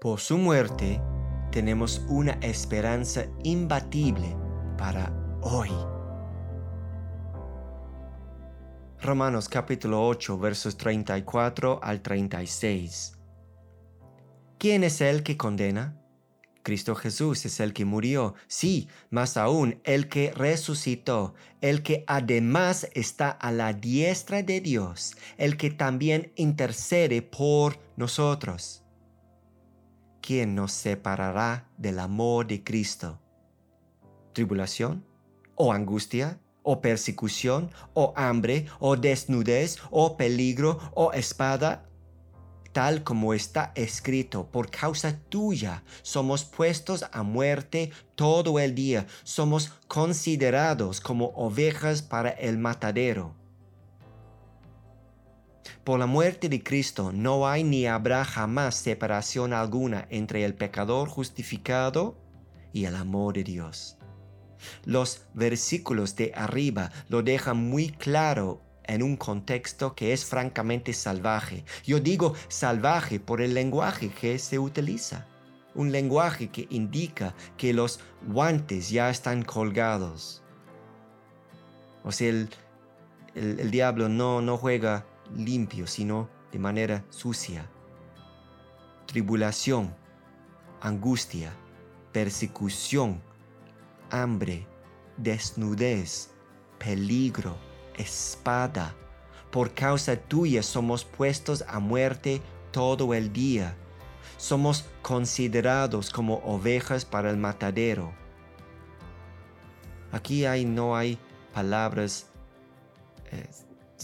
Por su muerte tenemos una esperanza imbatible para hoy. Romanos capítulo 8 versos 34 al 36. ¿Quién es el que condena? Cristo Jesús es el que murió, sí, más aún el que resucitó, el que además está a la diestra de Dios, el que también intercede por nosotros. ¿Quién nos separará del amor de Cristo? ¿Tribulación? ¿O angustia? ¿O persecución? ¿O hambre? ¿O desnudez? ¿O peligro? ¿O espada? tal como está escrito, por causa tuya somos puestos a muerte todo el día, somos considerados como ovejas para el matadero. Por la muerte de Cristo no hay ni habrá jamás separación alguna entre el pecador justificado y el amor de Dios. Los versículos de arriba lo dejan muy claro en un contexto que es francamente salvaje. Yo digo salvaje por el lenguaje que se utiliza. Un lenguaje que indica que los guantes ya están colgados. O sea, el, diablo no, no juega limpio, sino de manera sucia. Tribulación, angustia, persecución, hambre, desnudez, peligro, espada. Por causa tuya somos puestos a muerte todo el día. Somos considerados como ovejas para el matadero. Aquí hay, no hay palabras eh,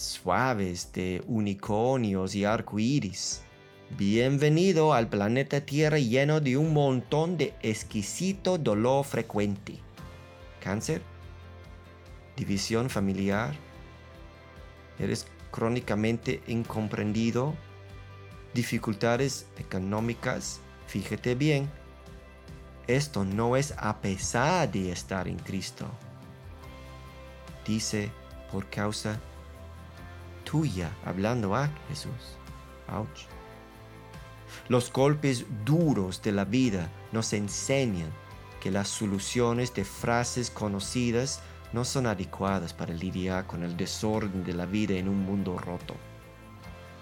suaves de unicornios y arcoíris. Bienvenido al planeta Tierra lleno de un montón de exquisito dolor frecuente. Cáncer, división familiar, eres crónicamente incomprendido, dificultades económicas, fíjate bien, esto no es a pesar de estar en Cristo. Dice por causa tuya, hablando a Jesús. Ouch. Los golpes duros de la vida nos enseñan que las soluciones de frases conocidas no son adecuadas para lidiar con el desorden de la vida en un mundo roto.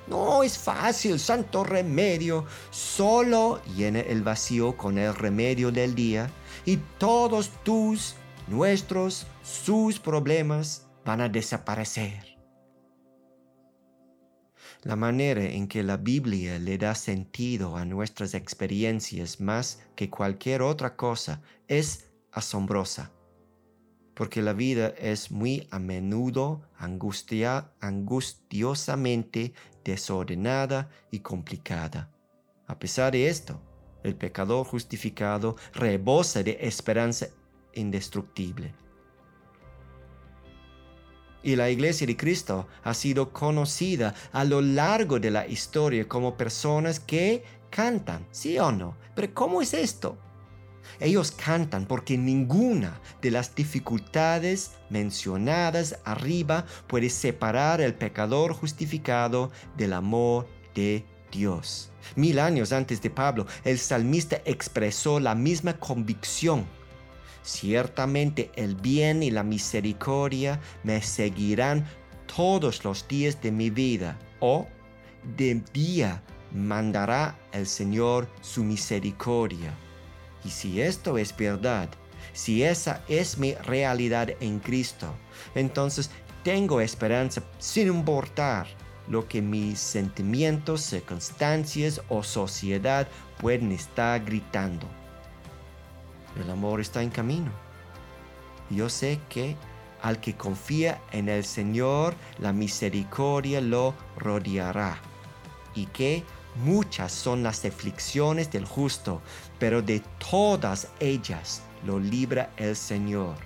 No es fácil, santo remedio. Solo llena el vacío con el remedio del día y todos tus, nuestros, sus problemas van a desaparecer. La manera en que la Biblia le da sentido a nuestras experiencias más que cualquier otra cosa es asombrosa porque la vida es muy a menudo angustiosamente desordenada y complicada. A pesar de esto, el pecador justificado rebosa de esperanza indestructible. Y la iglesia de Cristo ha sido conocida a lo largo de la historia como personas que cantan, sí o no. Pero ¿cómo es esto? Ellos cantan porque ninguna de las dificultades mencionadas arriba puede separar al pecador justificado del amor de Dios. Mil años antes de Pablo, el salmista expresó la misma convicción. Ciertamente el bien y la misericordia me seguirán todos los días de mi vida. O de día mandará el Señor su misericordia. Y si esto es verdad, si esa es mi realidad en Cristo, entonces tengo esperanza sin importar lo que mis sentimientos, circunstancias o sociedad pueden estar gritando. El amor está en camino. Yo sé que al que confía en el Señor, la misericordia lo rodeará y que Muchas son las aflicciones del justo, pero de todas ellas lo libra el Señor.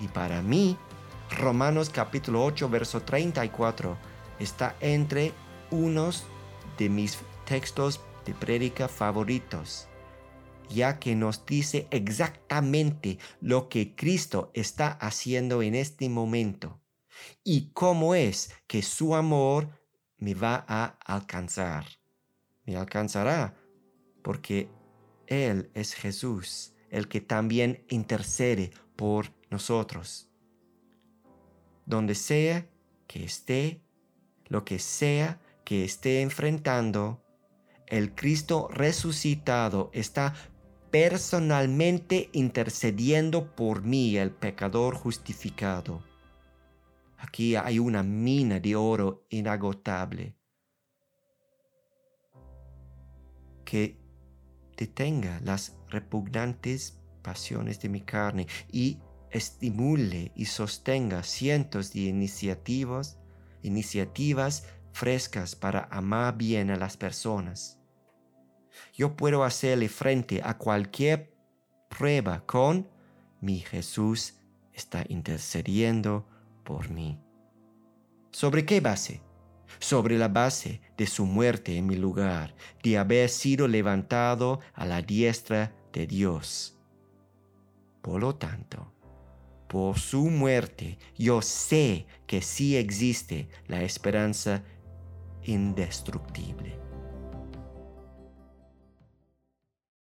Y para mí, Romanos capítulo 8, verso 34 está entre unos de mis textos de prédica favoritos, ya que nos dice exactamente lo que Cristo está haciendo en este momento y cómo es que su amor me va a alcanzar. Me alcanzará porque Él es Jesús, el que también intercede por nosotros. Donde sea que esté, lo que sea que esté enfrentando, el Cristo resucitado está personalmente intercediendo por mí, el pecador justificado. Aquí hay una mina de oro inagotable que detenga las repugnantes pasiones de mi carne y estimule y sostenga cientos de iniciativas, iniciativas frescas para amar bien a las personas. Yo puedo hacerle frente a cualquier prueba con mi Jesús está intercediendo por mí. ¿Sobre qué base? Sobre la base de su muerte en mi lugar, de haber sido levantado a la diestra de Dios. Por lo tanto, por su muerte, yo sé que sí existe la esperanza indestructible.